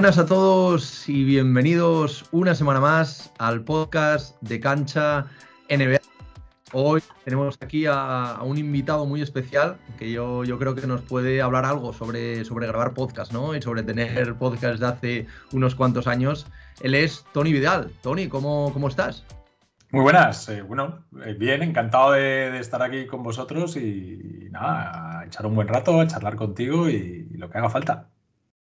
Buenas a todos y bienvenidos una semana más al podcast de Cancha NBA. Hoy tenemos aquí a, un invitado muy especial que yo, yo, creo que nos puede hablar algo sobre, sobre grabar podcast, ¿no? Y sobre tener podcast de hace unos cuantos años. Él es Tony Vidal. Tony, ¿cómo, cómo estás? Muy buenas. Eh, bueno, eh, bien, encantado de, estar aquí con vosotros y, nada, echar un buen rato, a charlar contigo y lo que haga falta.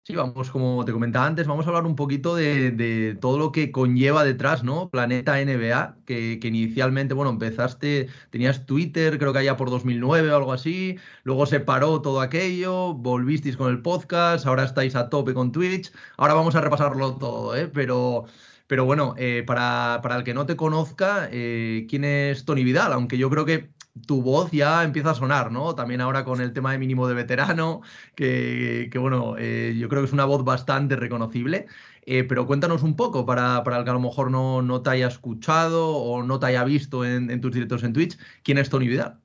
Sí, vamos, como te comentaba antes, vamos a hablar un poquito de, todo lo que conlleva detrás, ¿no? Planeta NBA, que, inicialmente, bueno, empezaste, tenías Twitter, creo que allá por 2009 o algo así, luego se paró todo aquello, volvisteis con el podcast, ahora estáis a tope con Twitch, ahora vamos a repasarlo todo, ¿eh? Pero, pero bueno, eh, para, para, el que no te conozca, eh, ¿quién es Tony Vidal? Aunque yo creo que tu voz ya empieza a sonar, ¿no? También ahora con el tema de mínimo de veterano, que, bueno, eh, yo creo que es una voz bastante reconocible. Eh, pero cuéntanos un poco para, el que a lo mejor no, no, te haya escuchado o no te haya visto en, tus directos en Twitch, ¿quién es Tony Vidal?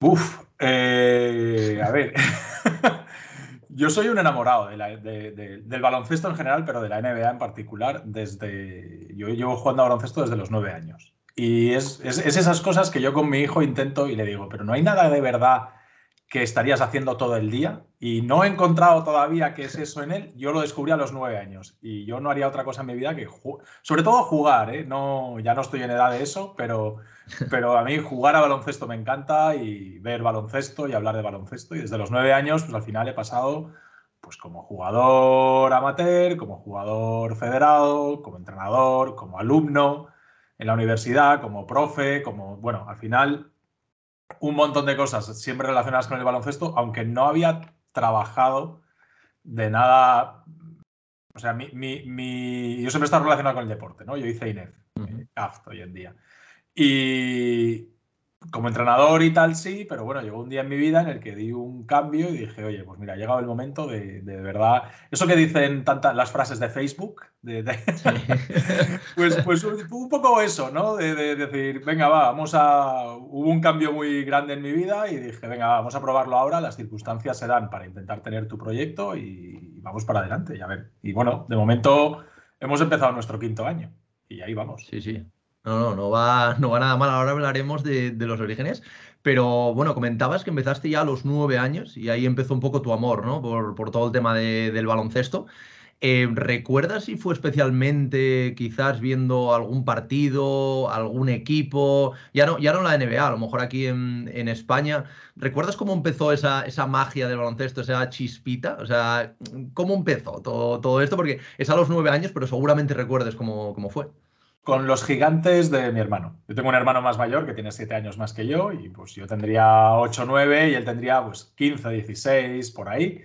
Uf, eh, a ver. Yo soy un enamorado del baloncesto en general, pero de la NBA en particular. Desde yo llevo jugando a baloncesto desde los nueve años. Y es, esas cosas que yo con mi hijo intento y le digo, pero no hay nada de verdad que estarías haciendo todo el día y no he encontrado todavía qué es eso en él. Yo lo descubrí a los nueve años y yo no haría otra cosa en mi vida que, sobre todo jugar, ¿eh? no, ya no estoy en edad de eso, pero, pero a mí jugar a baloncesto me encanta y ver baloncesto y hablar de baloncesto y desde los nueve años pues al final he pasado pues como jugador amateur, como jugador federado, como entrenador, como alumno en la universidad, como profe, como, bueno, al final un montón de cosas siempre relacionadas con el baloncesto, aunque no había trabajado de nada. O sea, mi, mi, yo siempre he estado relacionado con el deporte, ¿no? Yo hice INEF, uh hoy en día. Y, como entrenador y tal, sí, pero bueno, llegó un día en mi vida en el que di un cambio y dije, oye, pues mira, ha llegado el momento de, de verdad. Eso que dicen tantas las frases de Facebook, de, pues, pues un, poco eso, ¿no? De, decir, venga, va, vamos a. Hubo un cambio muy grande en mi vida y dije, venga, vamos a probarlo ahora. Las circunstancias se dan para intentar tener tu proyecto y, vamos para adelante. Y a ver. Y bueno, de momento hemos empezado nuestro quinto año y ahí vamos. Sí, sí. No, no, no va, no va nada mal. Ahora hablaremos de, los orígenes. Pero bueno, comentabas que empezaste ya a los nueve años y ahí empezó un poco tu amor, ¿no? Por, todo el tema del baloncesto. Eh, ¿Recuerdas si fue especialmente quizás viendo algún partido, algún equipo? Ya no, ya no la NBA, a lo mejor aquí en, España. ¿Recuerdas cómo empezó esa, magia del baloncesto, esa chispita? O sea, ¿cómo empezó todo, esto? Porque es a los nueve años, pero seguramente recuerdes cómo fue con los gigantes de mi hermano. Yo tengo un hermano más mayor que tiene 7 años más que yo y pues yo tendría 8 o 9 y él tendría pues 15, 16, por ahí.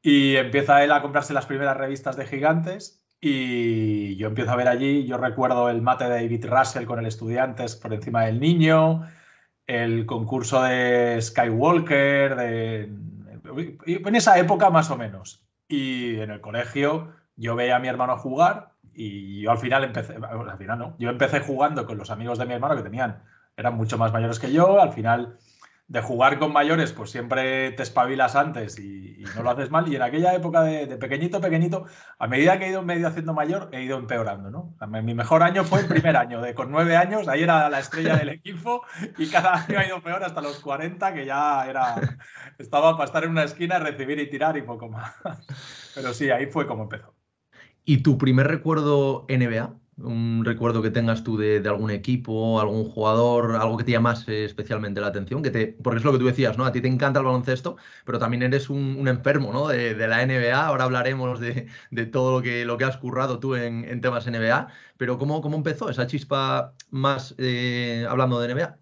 Y empieza él a comprarse las primeras revistas de gigantes y yo empiezo a ver allí, yo recuerdo el mate de David Russell con el Estudiantes por encima del niño, el concurso de Skywalker, de... en esa época más o menos. Y en el colegio yo veía a mi hermano jugar y yo al final empecé, al final no, yo empecé jugando con los amigos de mi hermano que tenían, eran mucho más mayores que yo, al final de jugar con mayores, pues siempre te espabilas antes y, no lo haces mal. Y en aquella época de, pequeñito, pequeñito, a medida que he ido medio haciendo mayor, he ido empeorando, ¿no? Mi mejor año fue el primer año, de con nueve años, ahí era la estrella del equipo y cada año ha ido peor hasta los 40, que ya era, estaba para estar en una esquina, recibir y tirar y poco más. Pero sí, ahí fue como empezó. ¿Y tu primer recuerdo NBA? Un recuerdo que tengas tú de, algún equipo, algún jugador, algo que te llamase especialmente la atención, que te, porque es lo que tú decías, ¿no? A ti te encanta el baloncesto, pero también eres un, enfermo, ¿no? De, la NBA. Ahora hablaremos de, todo lo que, has currado tú en, temas NBA. Pero ¿cómo, ¿cómo, empezó esa chispa más eh, hablando de NBA?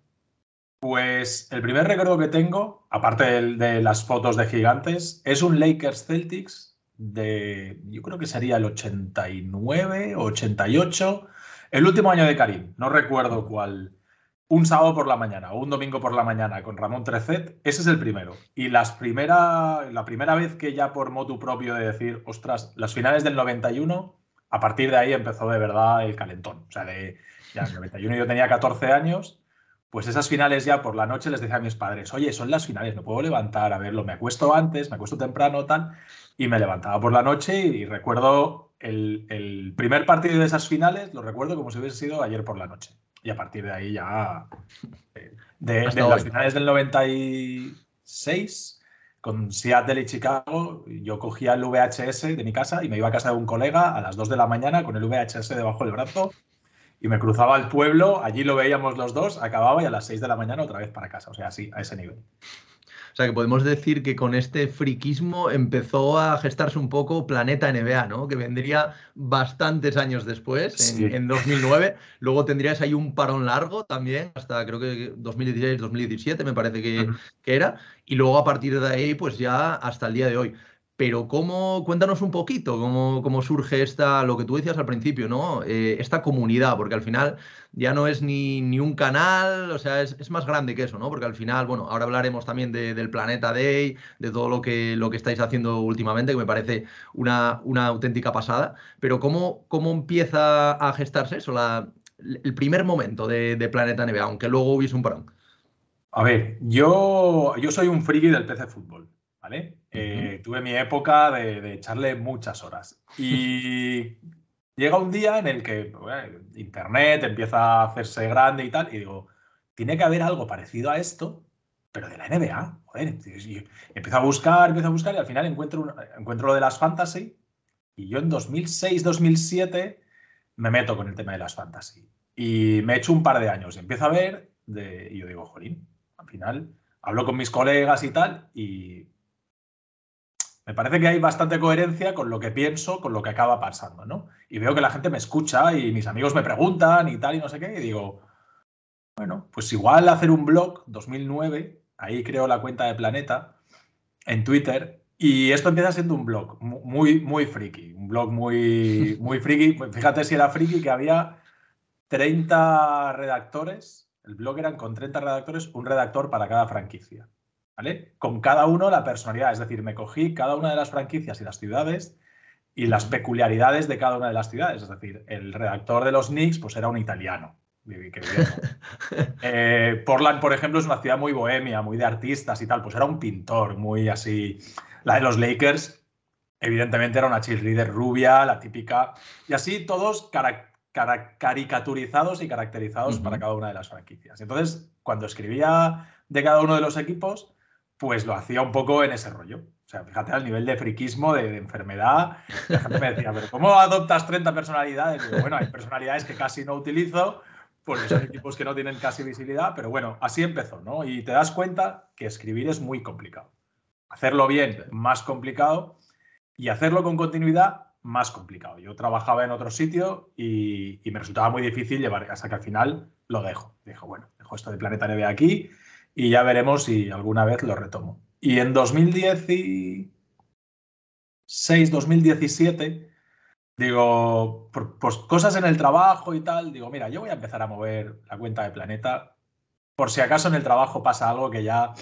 Pues el primer recuerdo que tengo, aparte de las fotos de gigantes, es un Lakers Celtics de, yo creo que sería el 89 o 88, el último año de Karim, no recuerdo cuál, un sábado por la mañana o un domingo por la mañana con Ramón Trecet, ese es el primero. Y las primera, la primera vez que ya por motu propio de decir, ostras, las finales del 91, a partir de ahí empezó de verdad el calentón. O sea, de, ya en el 91 yo tenía 14 años, pues esas finales ya por la noche les decía a mis padres, oye, son las finales, no puedo levantar a verlo, me acuesto antes, me acuesto temprano, tal, y me levantaba por la noche y, recuerdo el, primer partido de esas finales, lo recuerdo como si hubiese sido ayer por la noche. Y a partir de ahí ya, eh, de, las finales del 96, con Seattle y Chicago, yo cogía el VHS de mi casa y me iba a casa de un colega a las 2 de la mañana con el VHS debajo del brazo y me cruzaba el pueblo, allí lo veíamos los dos, acababa y a las 6 de la mañana otra vez para casa, o sea, así, a ese nivel. O sea, que podemos decir que con este friquismo empezó a gestarse un poco Planeta NBA, ¿no? Que vendría bastantes años después, en, 2009. Luego tendrías ahí un parón largo también, hasta creo que 2016, 2017 me parece que, que era. Y luego a partir de ahí, pues ya hasta el día de hoy. Pero cómo, cuéntanos un poquito cómo, cómo, surge esta, lo que tú decías al principio, ¿no? Eh, esta comunidad, porque al final ya no es ni, ni un canal, o sea, es, es, más grande que eso, ¿no? Porque al final, bueno, ahora hablaremos también del Planeta Day, de todo lo que, lo que estáis haciendo últimamente, que me parece una, una auténtica pasada, pero ¿cómo, cómo empieza a gestarse eso, la, el primer momento de, de Planeta NBA, aunque luego hubiese un parón? A ver, yo, yo soy un friki del PC Fútbol. Eh, tuve mi época de, echarle muchas horas. Y llega un día en el que Internet empieza a hacerse grande y tal, y digo, tiene que haber algo parecido a esto, pero de la NBA. empiezo a buscar, empiezo a buscar y al final encuentro, encuentro lo de las fantasy. Y yo en 2006, 2007 me meto con el tema de las fantasy. Y me echo un par de años y empiezo a ver, de, y yo digo, jolín, al final hablo con mis colegas y tal, y me parece que hay bastante coherencia con lo que pienso, con lo que acaba pasando, ¿no? Y veo que la gente me escucha y mis amigos me preguntan y tal y no sé qué, y digo, bueno, pues igual hacer un blog 2009, ahí creo la cuenta de Planeta en Twitter y esto empieza siendo un blog muy muy friki, un blog muy muy friki, fíjate si era friki que había 30 redactores, el blog eran con 30 redactores, un redactor para cada franquicia. Con cada uno la personalidad, es decir, me cogí cada una de las franquicias y las ciudades y las peculiaridades de cada una de las ciudades. Es decir, el redactor de los Knicks pues era un italiano. Eh, Portland, por ejemplo, es una ciudad muy bohemia, muy de artistas y tal, pues era un pintor, muy así. La de los Lakers, evidentemente, era una cheerleader rubia, la típica. Y así todos caricaturizados y caracterizados para cada una de las franquicias. Entonces, cuando escribía de cada uno de los equipos, pues lo hacía un poco en ese rollo. O sea, fíjate al nivel de friquismo, de, enfermedad. La gente me decía, pero ¿cómo adoptas 30 personalidades? bueno, hay personalidades que casi no utilizo, porque son equipos que no tienen casi visibilidad, pero bueno, así empezó, ¿no? Y te das cuenta que escribir es muy complicado. Hacerlo bien, más complicado, y hacerlo con continuidad, más complicado. Yo trabajaba en otro sitio y, me resultaba muy difícil llevar, hasta que al final lo dejo. Dijo, bueno, dejo esto de Planeta Neve aquí y ya veremos si alguna vez lo retomo. Y en 2016, 2017, digo, pues cosas en el trabajo y tal, digo, mira, yo voy a empezar a mover la cuenta de Planeta por si acaso en el trabajo pasa algo que ya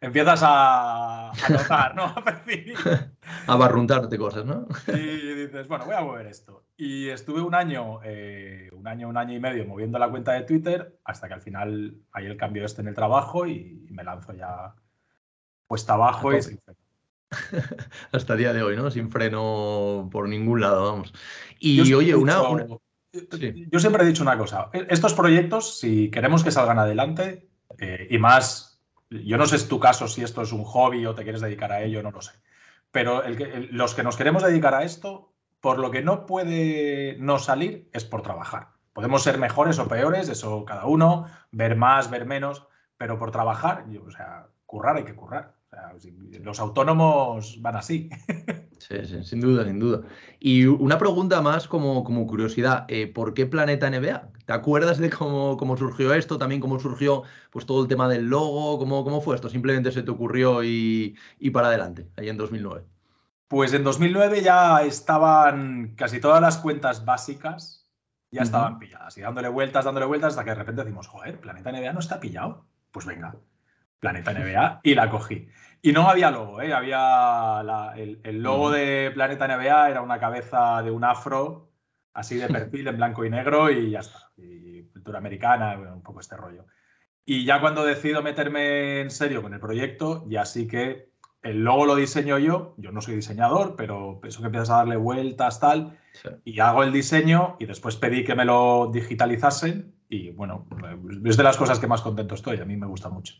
empiezas a, a notar, ¿no? A percibir. A barruntarte cosas, ¿no? Y dices, bueno, voy a mover esto. Y estuve un año, eh, un año, un año y medio moviendo la cuenta de Twitter hasta que al final hay el cambio este en el trabajo y me lanzo ya puesta abajo y sin freno. hasta el día de hoy, ¿no? Sin freno por ningún lado, vamos. Y oye, una, Yo siempre he dicho una cosa. E, estos proyectos, si queremos que salgan adelante, eh, y más yo no sé es tu caso si esto es un hobby o te quieres dedicar a ello, no lo sé. Pero los que nos queremos dedicar a esto, por lo que no puede no salir es por trabajar. Podemos ser mejores o peores, eso cada uno, ver más, ver menos, pero por trabajar, o sea, currar hay que currar. los autónomos van así. Sí, sí, sin duda, sin duda. Y una pregunta más como, como curiosidad, eh, ¿por qué Planeta NBA? ¿Te acuerdas de cómo, cómo, surgió esto? También cómo surgió pues, todo el tema del logo, ¿cómo, cómo fue esto? ¿Simplemente se te ocurrió y, para adelante, ahí en 2009? Pues en 2009 ya estaban casi todas las cuentas básicas, ya estaban pilladas y dándole vueltas, dándole vueltas hasta que de repente decimos, joder, Planeta NBA no está pillado. Pues venga, Planeta NBA y la cogí. Y no había logo, ¿eh? había el, logo de Planeta NBA era una cabeza de un afro, así de perfil en blanco y negro y ya está. Y cultura americana, un poco este rollo. Y ya cuando decido meterme en serio con el proyecto, ya sí que el logo lo diseño yo, yo no soy diseñador, pero eso que empiezas a darle vueltas, tal, y hago el diseño y después pedí que me lo digitalizasen y bueno, es de las cosas que más contento estoy, a mí me gusta mucho.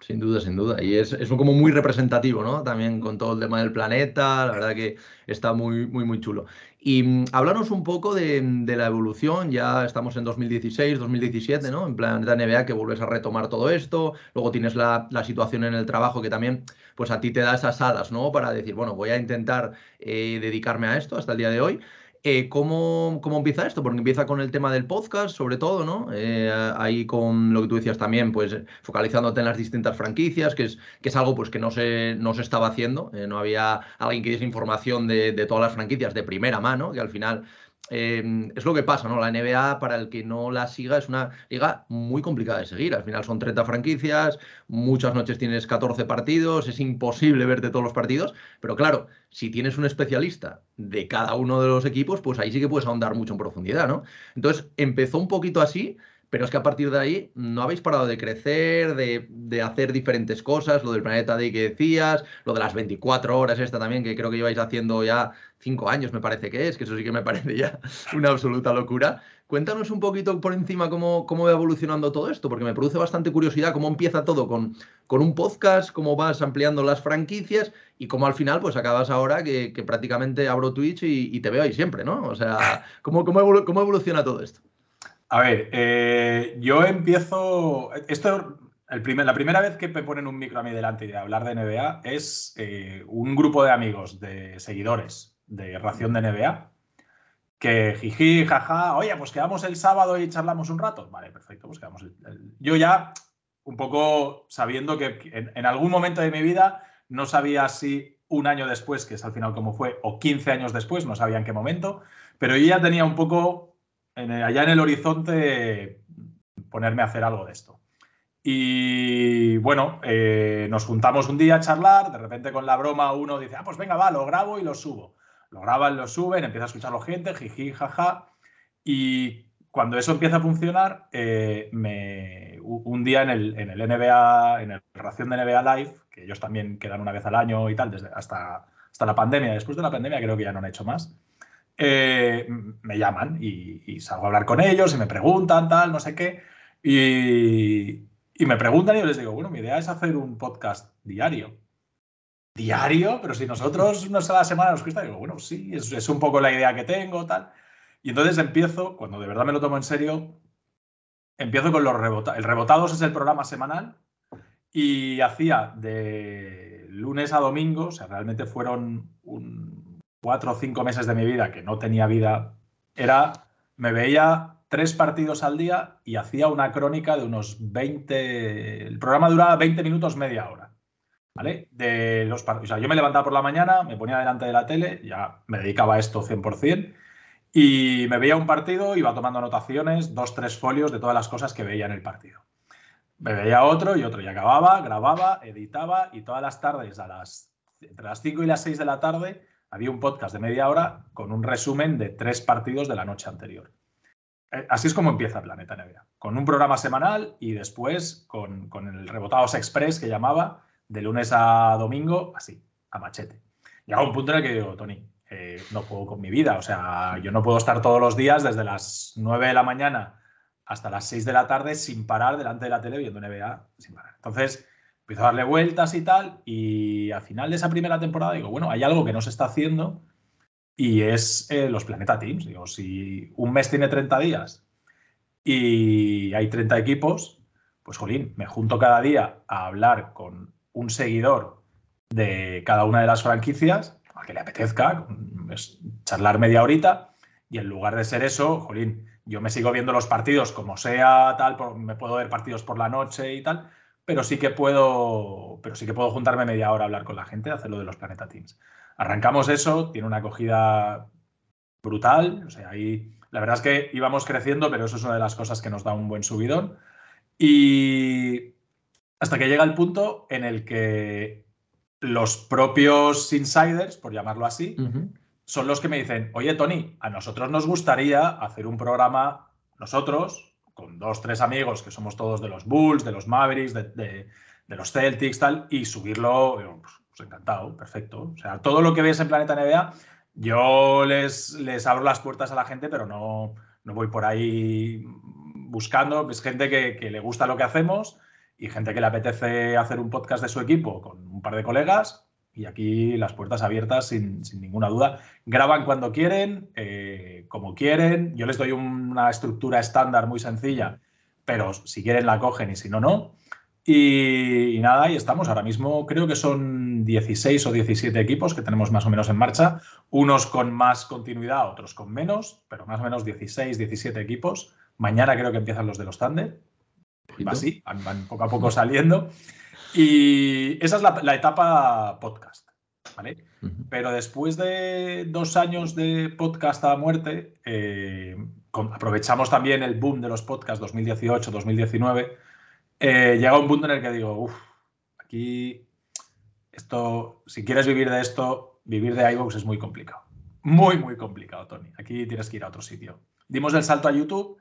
Sin duda, sin duda. Y es, es, como muy representativo, ¿no? También con todo el tema del planeta, la verdad que está muy, muy, muy chulo. Y mm, háblanos un poco de, de, la evolución, ya estamos en 2016, 2017, ¿no? En Planeta NBA que vuelves a retomar todo esto, luego tienes la, la, situación en el trabajo que también, pues a ti te da esas alas, ¿no? Para decir, bueno, voy a intentar eh, dedicarme a esto hasta el día de hoy. Eh, ¿cómo, ¿cómo, empieza esto? Porque empieza con el tema del podcast, sobre todo, ¿no? Eh, ahí con lo que tú decías también, pues focalizándote en las distintas franquicias, que es, que es algo pues, que no se, no se estaba haciendo. Eh, no había alguien que diese información de, de, todas las franquicias de primera mano, que al final eh, es lo que pasa, ¿no? La NBA, para el que no la siga, es una liga muy complicada de seguir. Al final son 30 franquicias, muchas noches tienes 14 partidos, es imposible verte todos los partidos, pero claro, si tienes un especialista de cada uno de los equipos, pues ahí sí que puedes ahondar mucho en profundidad, ¿no? Entonces empezó un poquito así, pero es que a partir de ahí no habéis parado de crecer, de, hacer diferentes cosas, lo del Planeta Day que decías, lo de las 24 horas esta también, que creo que lleváis haciendo ya cinco años, me parece que es, que eso sí que me parece ya una absoluta locura. Cuéntanos un poquito por encima cómo, cómo va evolucionando todo esto, porque me produce bastante curiosidad cómo empieza todo con, con un podcast, cómo vas ampliando las franquicias y cómo al final pues acabas ahora que, prácticamente abro Twitch y, y, te veo ahí siempre, ¿no? O sea, ¿cómo, cómo, cómo evoluciona todo esto? A ver, eh, yo empiezo. Esto, el primer, la primera vez que me ponen un micro a mí delante de hablar de NBA es eh, un grupo de amigos, de seguidores de Ración de NBA, que jiji, jaja, oye, pues quedamos el sábado y charlamos un rato. Vale, perfecto, pues quedamos. El... Yo ya, un poco sabiendo que en, en, algún momento de mi vida no sabía si un año después, que es al final como fue, o 15 años después, no sabía en qué momento, pero yo ya tenía un poco en el, allá en el horizonte ponerme a hacer algo de esto. Y bueno, eh, nos juntamos un día a charlar, de repente con la broma uno dice, ah, pues venga, va, lo grabo y lo subo. Lo graban, lo suben, empieza a escucharlo gente, jiji, jaja. Y cuando eso empieza a funcionar, eh, me, un día en el, en el NBA, en la ración de NBA Live, que ellos también quedan una vez al año y tal, desde hasta, hasta la pandemia, después de la pandemia creo que ya no han hecho más, eh, me llaman y, salgo a hablar con ellos y me preguntan, tal, no sé qué. Y, me preguntan y yo les digo, bueno, mi idea es hacer un podcast diario. ¿Diario? Pero si nosotros una a la semana nos cuesta, digo, bueno, sí, es, es un poco la idea que tengo, tal. Y entonces empiezo, cuando de verdad me lo tomo en serio, empiezo con los rebotados. El Rebotados es el programa semanal y hacía de lunes a domingo, o sea, realmente fueron un, cuatro o cinco meses de mi vida que no tenía vida, era, me veía tres partidos al día y hacía una crónica de unos 20, el programa duraba 20 minutos, media hora. ¿Vale? De los partidos. Yo me levantaba por la mañana, me ponía delante de la tele, ya me dedicaba a esto 100%, y me veía un partido, iba tomando anotaciones, dos, tres folios de todas las cosas que veía en el partido. Me veía otro y otro, y acababa, grababa, editaba, y todas las tardes, a las, entre las 5 y las 6 de la tarde, había un podcast de media hora con un resumen de tres partidos de la noche anterior. Eh, así es como empieza Planeta NBA, con un programa semanal y después con, el Rebotados Express que llamaba de lunes a domingo, así, a machete. Llega un punto en el que digo, Tony, eh, no puedo con mi vida, o sea, yo no puedo estar todos los días desde las 9 de la mañana hasta las 6 de la tarde sin parar delante de la tele viendo NBA. Entonces, empiezo a darle vueltas y tal, y al final de esa primera temporada digo, bueno, hay algo que no se está haciendo y es eh, los Planeta Teams. Digo, si un mes tiene 30 días y hay 30 equipos, pues jolín, me junto cada día a hablar con un seguidor de cada una de las franquicias, a que le apetezca, charlar media horita, y en lugar de ser eso, jolín, yo me sigo viendo los partidos como sea, tal, me puedo ver partidos por la noche y tal, pero sí que puedo, pero sí que puedo juntarme media hora a hablar con la gente, hacer lo de los Planeta Teams. Arrancamos eso, tiene una acogida brutal, o sea, ahí la verdad es que íbamos creciendo, pero eso es una de las cosas que nos da un buen subidón. Y hasta que llega el punto en el que los propios insiders, por llamarlo así, uh -huh. son los que me dicen, oye Tony, a nosotros nos gustaría hacer un programa, nosotros, con dos, tres amigos que somos todos de los Bulls, de los Mavericks, de, los Celtics, tal, y subirlo, pues, pues, encantado, perfecto. O sea, todo lo que ves en Planeta NBA, yo les, les abro las puertas a la gente, pero no, no voy por ahí buscando, es gente que, que le gusta lo que hacemos y gente que le apetece hacer un podcast de su equipo con un par de colegas y aquí las puertas abiertas sin, ninguna duda. Graban cuando quieren, eh, como quieren. Yo les doy una estructura estándar muy sencilla, pero si quieren la cogen y si no, no. Y, nada, y estamos. Ahora mismo creo que son 16 o 17 equipos que tenemos más o menos en marcha. Unos con más continuidad, otros con menos, pero más o menos 16, 17 equipos. Mañana creo que empiezan los de los Thunder. Así, van poco a poco saliendo. Y esa es la, etapa podcast, ¿vale? Pero después de dos años de podcast a muerte, eh, aprovechamos también el boom de los podcasts 2018-2019. Eh, llega un punto en el que digo, uff, aquí esto, si quieres vivir de esto, vivir de iVoox es muy complicado. Muy, muy complicado, Tony. Aquí tienes que ir a otro sitio. Dimos el salto a YouTube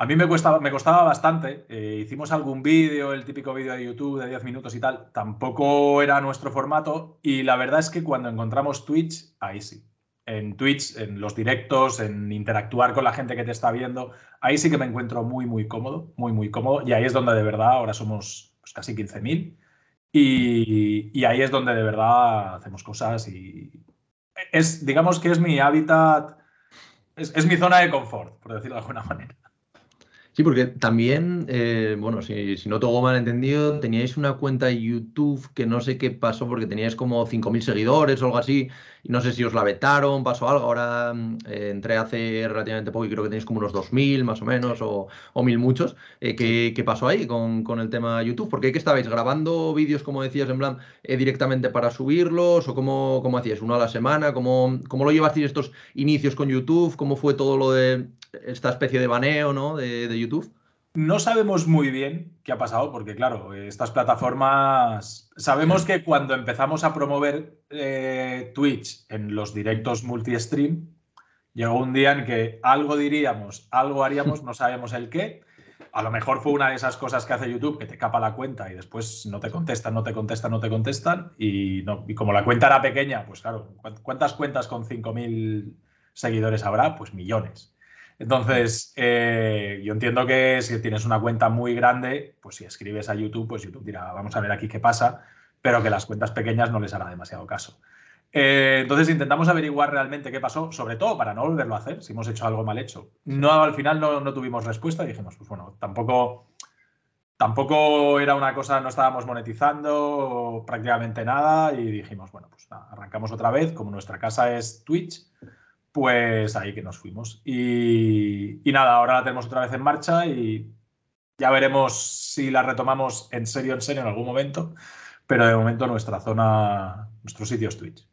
a mí me, costaba, me costaba bastante. Eh, hicimos algún vídeo, el típico vídeo de YouTube de 10 minutos y tal. Tampoco era nuestro formato. Y la verdad es que cuando encontramos Twitch, ahí sí. En Twitch, en los directos, en interactuar con la gente que te está viendo, ahí sí que me encuentro muy, muy cómodo, muy, muy cómodo. Y ahí es donde de verdad ahora somos pues, casi 15.000. Y, y ahí es donde de verdad hacemos cosas y es, digamos que es mi hábitat, es mi zona de confort, por decirlo de alguna manera. Sí, porque también, eh, bueno, si, no tengo mal entendido, teníais una cuenta de YouTube que no sé qué pasó porque teníais como 5.000 seguidores o algo así, no sé si os la vetaron, pasó algo. Ahora mm, eh, entré hace relativamente poco y creo que tenéis como unos 2.000 más o menos, o, o 1.000 muchos. Eh, ¿qué, pasó ahí con, el tema YouTube? Porque ¿qué estabais grabando vídeos, como decías, en plan, directamente para subirlos? ¿O cómo, cómo hacíais? ¿Uno a la semana? ¿Cómo, cómo lo llevasteis estos inicios con YouTube? ¿Cómo fue todo lo de esta especie de baneo ¿no? de, YouTube? No sabemos muy bien qué ha pasado, porque claro, estas plataformas, sabemos que cuando empezamos a promover eh, Twitch en los directos multi-stream, llegó un día en que algo diríamos, algo haríamos, no sabemos el qué. A lo mejor fue una de esas cosas que hace YouTube que te capa la cuenta y después no te contestan, no te contestan, no te contestan. Y, no, y como la cuenta era pequeña, pues claro, ¿cuántas cuentas con 5.000 seguidores habrá? Pues millones. Entonces, eh, yo entiendo que si tienes una cuenta muy grande, pues si escribes a YouTube, pues YouTube dirá, vamos a ver aquí qué pasa, pero que las cuentas pequeñas no les hará demasiado caso. Eh, entonces intentamos averiguar realmente qué pasó, sobre todo para no volverlo a hacer, si hemos hecho algo mal hecho. No, al final no, tuvimos respuesta y dijimos, pues bueno, tampoco, tampoco era una cosa, no estábamos monetizando prácticamente nada y dijimos, bueno, pues arrancamos otra vez, como nuestra casa es Twitch, pues ahí que nos fuimos. Y, nada, ahora la tenemos otra vez en marcha y ya veremos si la retomamos en serio, en serio en algún momento, pero de momento nuestra zona, nuestro sitio es Twitch.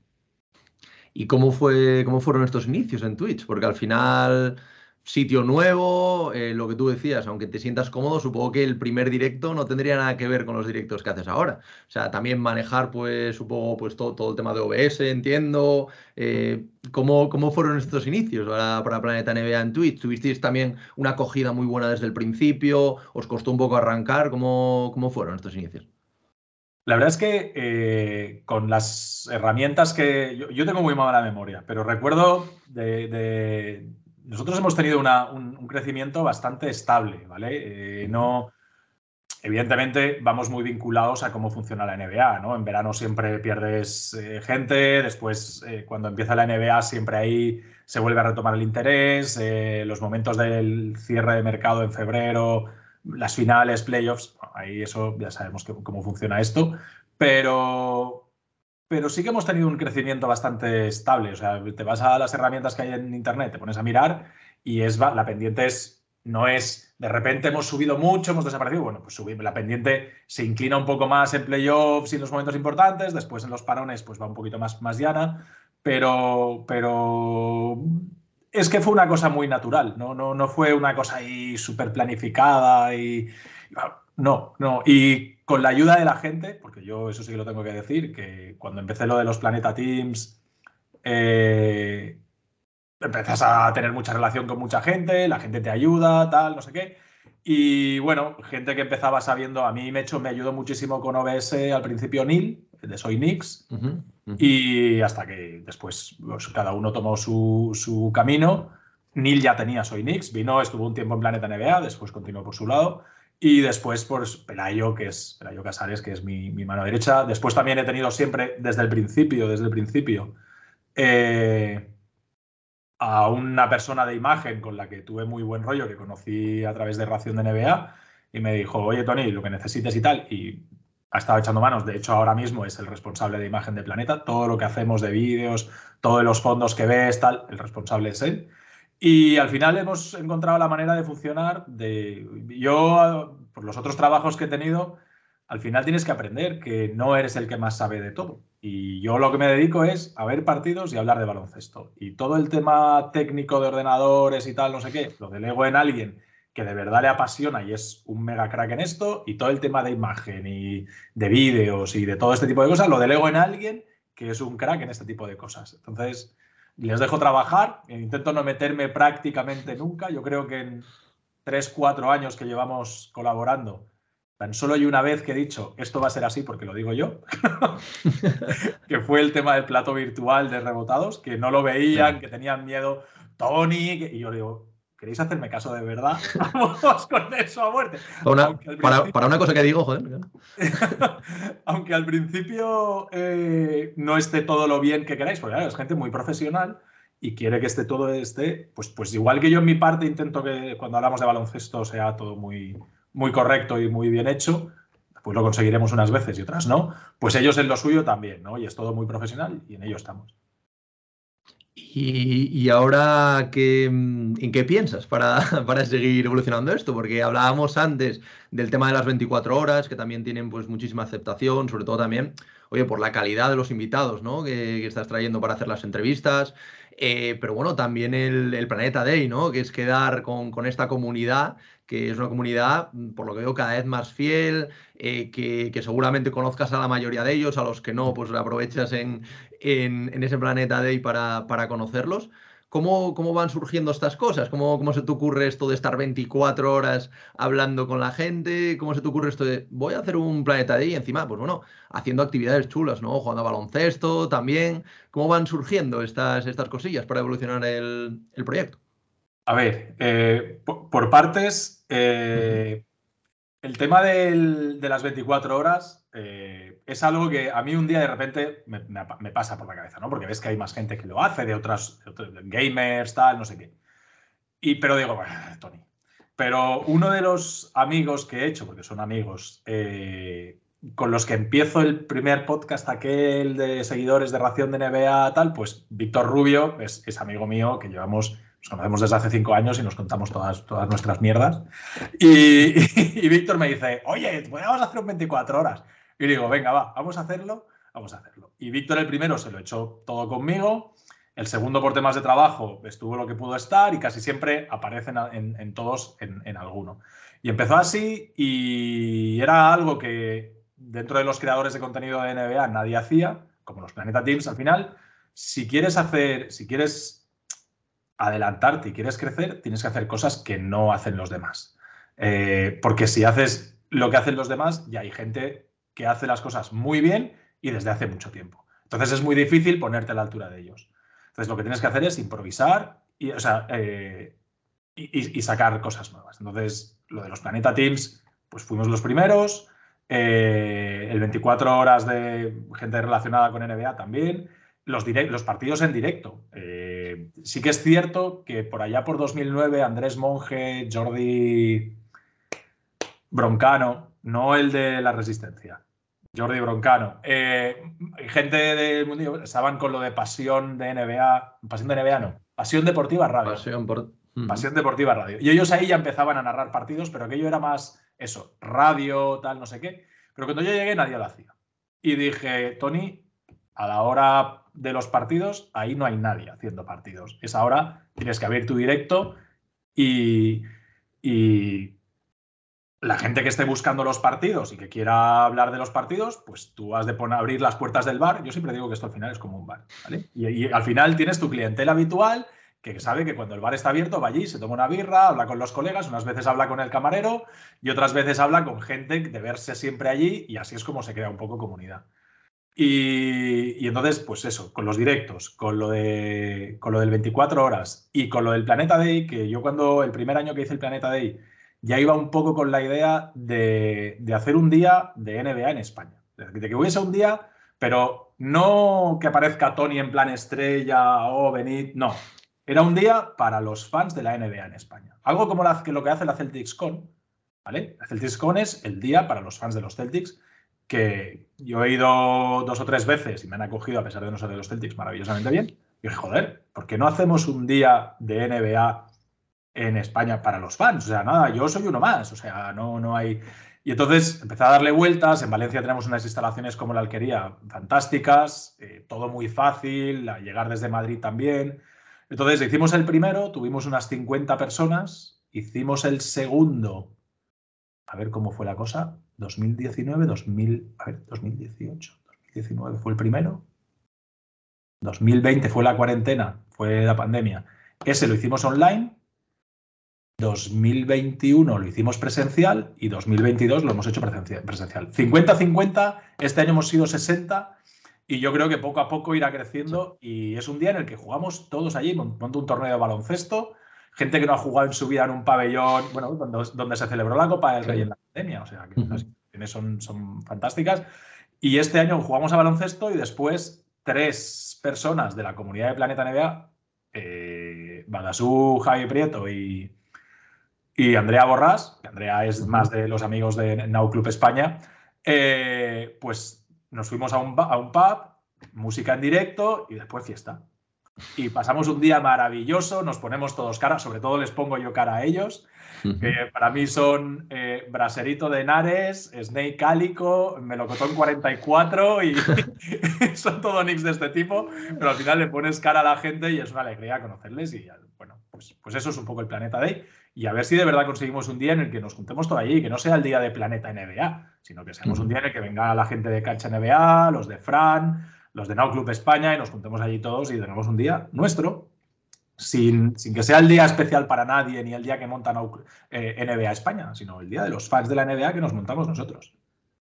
¿Y cómo, fue, cómo fueron estos inicios en Twitch? Porque al final sitio nuevo, eh, lo que tú decías, aunque te sientas cómodo, supongo que el primer directo no tendría nada que ver con los directos que haces ahora. O sea, también manejar, pues, supongo, pues todo, todo el tema de OBS, entiendo. Eh, ¿cómo, fueron estos inicios para, para, Planeta NBA en Twitch? ¿Tuvisteis también una acogida muy buena desde el principio? ¿Os costó un poco arrancar? ¿Cómo, cómo fueron estos inicios? La verdad es que eh, con las herramientas que... Yo, tengo muy mala memoria, pero recuerdo de nosotros hemos tenido un, crecimiento bastante estable, ¿vale? Eh, no, evidentemente vamos muy vinculados a cómo funciona la NBA, ¿no? En verano siempre pierdes eh, gente, después eh, cuando empieza la NBA siempre ahí se vuelve a retomar el interés, los momentos del cierre de mercado en febrero, las finales, playoffs, ahí eso ya sabemos cómo funciona esto, pero pero sí que hemos tenido un crecimiento bastante estable. O sea, te vas a las herramientas que hay en Internet, te pones a mirar y es la pendiente es no es de repente hemos subido mucho, hemos desaparecido. Bueno, pues subir, la pendiente se inclina un poco más en playoffs y en los momentos importantes, después en los parones pues va un poquito más, más llana, pero, pero es que fue una cosa muy natural, no, no, no fue una cosa ahí súper planificada y no, no. Y con la ayuda de la gente, porque yo eso sí que lo tengo que decir, que cuando empecé lo de los Planeta Teams, eh, empiezas a tener mucha relación con mucha gente, la gente te ayuda, tal, no sé qué. Y bueno, gente que empezaba sabiendo, a mí me, hecho, me ayudó muchísimo con OBS al principio Neil, de Soy Nix, y hasta que después pues, cada uno tomó su, su, camino. Neil ya tenía Soy Nix, vino, estuvo un tiempo en Planeta NBA, después continuó por su lado. Y después, pues, Pelayo, que es Pelayo Casares, que es mi, mano derecha. Después también he tenido siempre, desde el principio, desde el principio, eh, a una persona de imagen con la que tuve muy buen rollo, que conocí a través de Ración de NBA, y me dijo, oye Tony, lo que necesites y tal, y ha estado echando manos, de hecho ahora mismo es el responsable de imagen de Planeta, todo lo que hacemos de vídeos, todos los fondos que ves, tal, el responsable es él. Y al final hemos encontrado la manera de funcionar de yo por los otros trabajos que he tenido, al final tienes que aprender que no eres el que más sabe de todo. Y yo lo que me dedico es a ver partidos y hablar de baloncesto. Y todo el tema técnico de ordenadores y tal, no sé qué, lo delego en alguien que de verdad le apasiona y es un mega crack en esto. Y todo el tema de imagen y de vídeos y de todo este tipo de cosas, lo delego en alguien que es un crack en este tipo de cosas. Entonces, les dejo trabajar. Intento no meterme prácticamente nunca. Yo creo que en tres, cuatro años que llevamos colaborando, Tan solo hay una vez que he dicho, esto va a ser así porque lo digo yo, que fue el tema del plato virtual de rebotados, que no lo veían, que tenían miedo. Tony, y yo digo, ¿queréis hacerme caso de verdad? Vamos con eso a muerte. Para una, cosa que digo, joder. aunque al principio eh, no esté todo lo bien que queráis, porque es gente muy profesional y quiere que esté todo esté, pues, pues igual que yo en mi parte intento que cuando hablamos de baloncesto sea todo muy, muy correcto y muy bien hecho, pues lo conseguiremos unas veces y otras no, pues ellos en lo suyo también, ¿no? Y es todo muy profesional y en ello estamos. Y, ahora, ¿qué, ¿en qué piensas para, para, seguir evolucionando esto? Porque hablábamos antes del tema de las 24 horas, que también tienen pues muchísima aceptación, sobre todo también, oye, por la calidad de los invitados, ¿no? Que, estás trayendo para hacer las entrevistas. Eh, pero bueno, también el, el, Planeta Day, ¿no? Que es quedar con, con esta comunidad que es una comunidad, mm, por lo que veo, cada vez más fiel, eh, que, seguramente conozcas a la mayoría de ellos, a los que no, pues aprovechas en, en, ese planeta Day para, para conocerlos. ¿Cómo, ¿Cómo, van surgiendo estas cosas? ¿Cómo, ¿Cómo se te ocurre esto de estar 24 horas hablando con la gente? ¿Cómo se te ocurre esto de voy a hacer un planeta Day? Encima, pues bueno, haciendo actividades chulas, ¿no? Jugando a baloncesto también. ¿Cómo van surgiendo estas, estas cosillas para evolucionar el, el proyecto? A ver, eh, por, partes, eh, el tema de las 24 horas eh, es algo que a mí un día de repente me, pasa por la cabeza, ¿no? Porque ves que hay más gente que lo hace, de otras, gamers, tal, no sé qué. Y, pero digo, bueno, Tony. Pero uno de los amigos que he hecho, porque son amigos, con los que empiezo el primer podcast, aquel de seguidores de Ración de NBA, tal, pues Víctor Rubio es, es amigo mío que llevamos nos conocemos desde hace cinco años y nos contamos todas, todas nuestras mierdas. Y, Víctor me dice, oye, podemos hacer un 24 horas. Y digo, venga, va, vamos a hacerlo, vamos a hacerlo. Y Víctor el primero se lo echó todo conmigo. El segundo, por temas de trabajo, estuvo lo que pudo estar y casi siempre aparecen en, todos en, en, alguno. Y empezó así y era algo que dentro de los creadores de contenido de NBA nadie hacía, como los Planeta Teams al final. Si quieres hacer, si quieres adelantarte y quieres crecer, tienes que hacer cosas que no hacen los demás. Eh, porque si haces lo que hacen los demás, ya hay gente que hace las cosas muy bien y desde hace mucho tiempo. Entonces es muy difícil ponerte a la altura de ellos. Entonces lo que tienes que hacer es improvisar y, eh, y, sacar cosas nuevas. Entonces lo de los Planeta Teams, pues fuimos los primeros. Eh, el 24 horas de gente relacionada con NBA también. Los partidos en directo sí que es cierto que por allá por 2009 Andrés Monge, Jordi Broncano, no el de la Resistencia, Jordi Broncano, eh, gente del mundo estaban con lo de pasión de NBA, pasión de NBA no, pasión deportiva radio. Pasión, pasión deportiva radio. Y ellos ahí ya empezaban a narrar partidos, pero aquello era más eso, radio, tal, no sé qué. Pero cuando yo llegué nadie lo hacía. Y dije, Tony, a la hora de los partidos, ahí no hay nadie haciendo partidos. Es ahora, tienes que abrir tu directo y, la gente que esté buscando los partidos y que quiera hablar de los partidos, pues tú has de poner, abrir las puertas del bar. Yo siempre digo que esto al final es como un bar. Y, al final tienes tu clientela habitual que sabe que cuando el bar está abierto va allí, se toma una birra, habla con los colegas, unas veces habla con el camarero y otras veces habla con gente de verse siempre allí y así es como se crea un poco comunidad. Y, entonces, pues eso, con los directos, con lo, de, con lo del 24 horas y con lo del Planeta Day, que yo cuando el primer año que hice el Planeta Day ya iba un poco con la idea de, hacer un día de NBA en España. De que hubiese un día, pero no que aparezca Tony en plan estrella o venid, no. Era un día para los fans de la NBA en España. Algo como que lo que hace la Celtics Con, ¿vale? La Celtics Con es el día para los fans de los Celtics que yo he ido dos o tres veces y me han acogido, a pesar de no ser de los Celtics, maravillosamente bien. Y dije, joder, ¿por qué no hacemos un día de NBA en España para los fans? O sea, nada, yo soy uno más, o sea, no, no hay... Y entonces empecé a darle vueltas. En Valencia tenemos unas instalaciones como la alquería fantásticas, eh, todo muy fácil, llegar desde Madrid también. Entonces hicimos el primero, tuvimos unas 50 personas, hicimos el segundo, a ver cómo fue la cosa, 2019, 2000, a ver, 2018, 2019 fue el primero, 2020 fue la cuarentena, fue la pandemia. Ese lo hicimos online, 2021 lo hicimos presencial y 2022 lo hemos hecho presencial. 50-50, este año hemos sido 60 y yo creo que poco a poco irá creciendo y es un día en el que jugamos todos allí, monto un torneo de baloncesto, gente que no ha jugado en su vida en un pabellón, bueno, donde, se celebró la Copa del Rey en la pandemia, o sea, que las situaciones son, son fantásticas. Y este año jugamos a baloncesto y después tres personas de la comunidad de Planeta NBA, eh, Badasú, Javi Prieto y, y Andrea Borrás, que Andrea es más de los amigos de Now Club España, eh, pues nos fuimos a un, a un pub, música en directo y después fiesta y pasamos un día maravilloso, nos ponemos todos cara, sobre todo les pongo yo cara a ellos, que para mí son eh, Braserito de Henares, Snake Cálico, Melocotón 44 y son todos nicks de este tipo, pero al final le pones cara a la gente y es una alegría conocerles y bueno, pues, pues eso es un poco el Planeta Day y a ver si de verdad conseguimos un día en el que nos juntemos todo allí, que no sea el día de Planeta NBA, sino que seamos un día en el que venga la gente de Cancha NBA, los de Fran, los de Now Club España y nos juntemos allí todos y tenemos un día nuestro, sin, sin, que sea el día especial para nadie ni el día que monta eh, NBA España, sino el día de los fans de la NBA que nos montamos nosotros.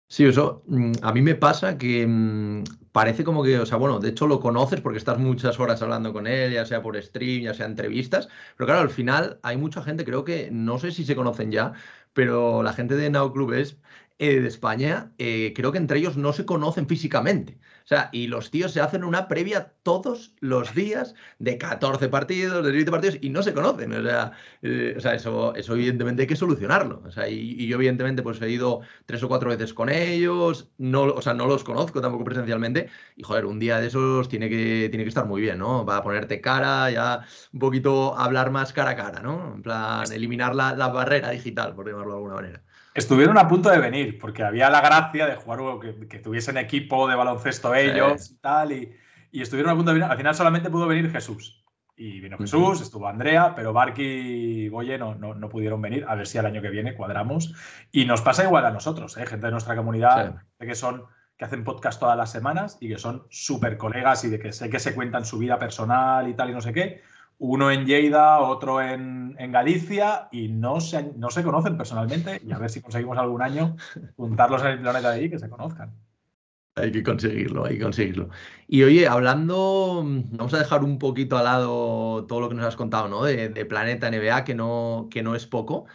Sí, eso mm, a mí me pasa que mm, parece como que, o sea, bueno, de hecho lo conoces porque estás muchas horas hablando con él, ya sea por stream, ya sea entrevistas, pero claro, al final hay mucha gente, creo que, no sé si se conocen ya, pero la gente de Now Club es, eh, de España, eh, creo que entre ellos no se conocen físicamente. O sea, y los tíos se hacen una previa todos los días de 14 partidos, de 20 partidos, y no se conocen. O sea, eh, o sea eso, eso evidentemente hay que solucionarlo. O sea, y, yo evidentemente pues he ido tres o cuatro veces con ellos, no, o sea, no los conozco tampoco presencialmente, y joder, un día de esos tiene que, tiene que estar muy bien, ¿no? Va a ponerte cara, ya un poquito hablar más cara a cara, ¿no? En plan, eliminar la, la barrera digital, por llamarlo de alguna manera. Estuvieron a punto de venir, porque había la gracia de jugar que, que tuviesen equipo de baloncesto ellos y tal, y, estuvieron a punto de venir. Al final solamente pudo venir Jesús. Y vino Jesús, estuvo Andrea, pero Barky y Boye no, no, pudieron venir. A ver si al año que viene cuadramos. Y nos pasa igual a nosotros, ¿eh? gente de nuestra comunidad, que son que hacen podcast todas las semanas y que son súper colegas y de que sé que se cuentan su vida personal y tal y no sé qué uno en Lleida, otro en, Galicia, y no se, no se conocen personalmente. Y a ver si conseguimos algún año juntarlos en el planeta de ahí que se conozcan. Hay que conseguirlo, hay que conseguirlo. Y oye, hablando, vamos a dejar un poquito al lado todo lo que nos has contado, ¿no? De, Planeta NBA, que no, que no es poco.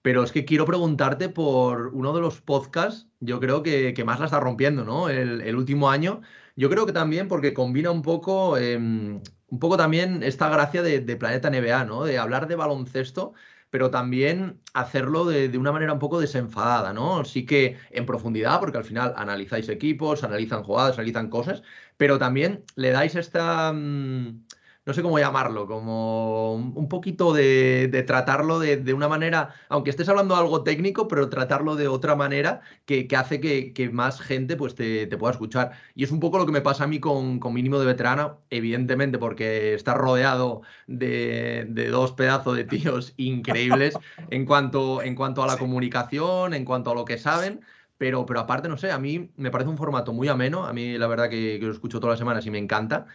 Pero es que quiero preguntarte por uno de los podcasts, yo creo que, más la está rompiendo, ¿no? El, último año. Yo creo que también porque combina un poco em, un poco también esta gracia de, Planeta NBA, ¿no? De hablar de baloncesto, pero también hacerlo de, una manera un poco desenfadada, ¿no? Sí que en profundidad, porque al final analizáis equipos, analizan jugadas, analizan cosas, pero también le dais esta... Mm, no sé cómo llamarlo, como un poquito de, tratarlo de, una manera, aunque estés hablando algo técnico, pero tratarlo de otra manera que, hace que, más gente pues, te, pueda escuchar. Y es un poco lo que me pasa a mí con, mínimo de veterana, evidentemente porque está rodeado de, dos pedazos de tíos increíbles en cuanto, en cuanto a la comunicación, en cuanto a lo que saben. Pero, pero aparte, no sé, a mí me parece un formato muy ameno. A mí la verdad que, que lo escucho todas las semanas y me encanta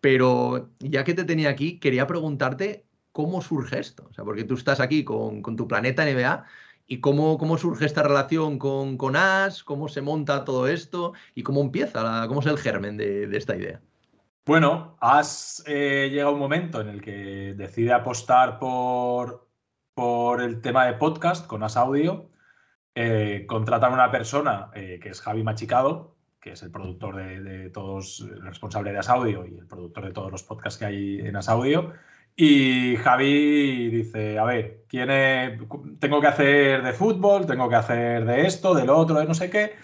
Pero ya que te tenía aquí, quería preguntarte cómo surge esto. O sea, porque tú estás aquí con, tu planeta NBA y cómo, cómo surge esta relación con, con As, cómo se monta todo esto y cómo empieza, cómo es el germen de, esta idea. Bueno, As eh, llega un momento en el que decide apostar por, por el tema de podcast con As Audio. Eh, a una persona eh, que es Javi Machicado, que es el productor de, todos, el responsable de As Audio y el productor de todos los podcasts que hay en As Audio y Javi dice, a ver, tengo que hacer de fútbol, tengo que hacer de esto, del otro, de no sé qué,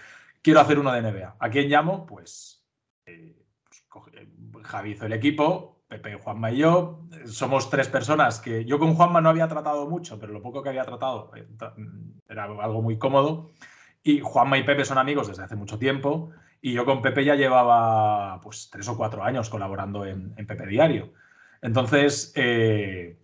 quiero hacer uno de NBA. ¿A quién llamo? Pues, eh, pues Javi hizo el equipo, Pepe, Juanma y yo. Somos tres personas que yo con Juanma no había tratado mucho, pero lo poco que había tratado eh, era algo muy cómodo. Y Juanma y Pepe son amigos desde hace mucho tiempo. Y yo con Pepe ya llevaba pues tres o cuatro años colaborando en Pepe Diario. Entonces, eh,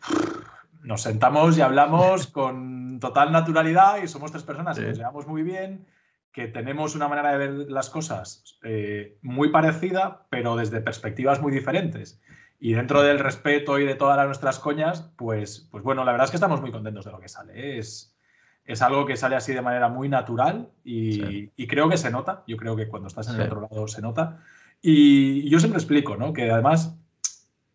nos sentamos y hablamos con total naturalidad y somos tres personas que nos llevamos muy bien, que tenemos una manera de ver las cosas eh, muy parecida, pero desde perspectivas muy diferentes. Y dentro del respeto y de todas nuestras coñas, pues, pues bueno, la verdad es que estamos muy contentos de lo que sale. Es, es algo que sale así de manera muy natural y, creo que se nota. Yo creo que cuando estás en el otro lado se nota. Y yo siempre explico, ¿no? Que además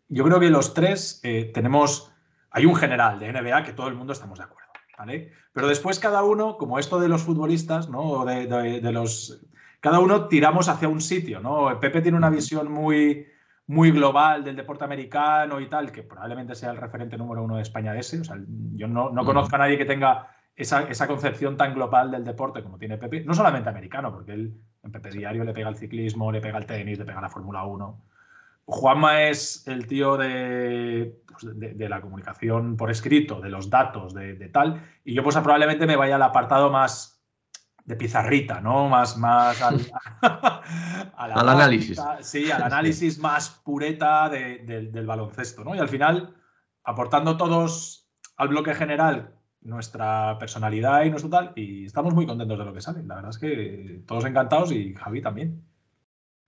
yo creo que los tres eh, tenemos, hay un general de NBA que todo el mundo estamos de acuerdo, ¿vale? Pero después cada uno, como esto de los futbolistas, ¿no? De, los, cada uno tiramos hacia un sitio, ¿no? Pepe tiene una visión muy, muy global del deporte americano y tal, que probablemente sea el referente número uno de España de ese. O sea, yo no, conozco a nadie que tenga esa, esa, concepción tan global del deporte como tiene Pepe, no solamente americano, porque él en Pepe Diario le pega al ciclismo, le pega al tenis, le pega a la Fórmula 1. Juanma es el tío pues, de, de, la comunicación por escrito, de los datos, de, tal, y yo pues probablemente me vaya al apartado más de pizarrita, ¿no? Más, más al, análisis. Sí, al análisis más pureta del baloncesto, ¿no? Y al final, aportando todos al bloque general nuestra personalidad y nuestro tal, y estamos muy contentos de lo que sale. La verdad es que todos encantados y Javi también.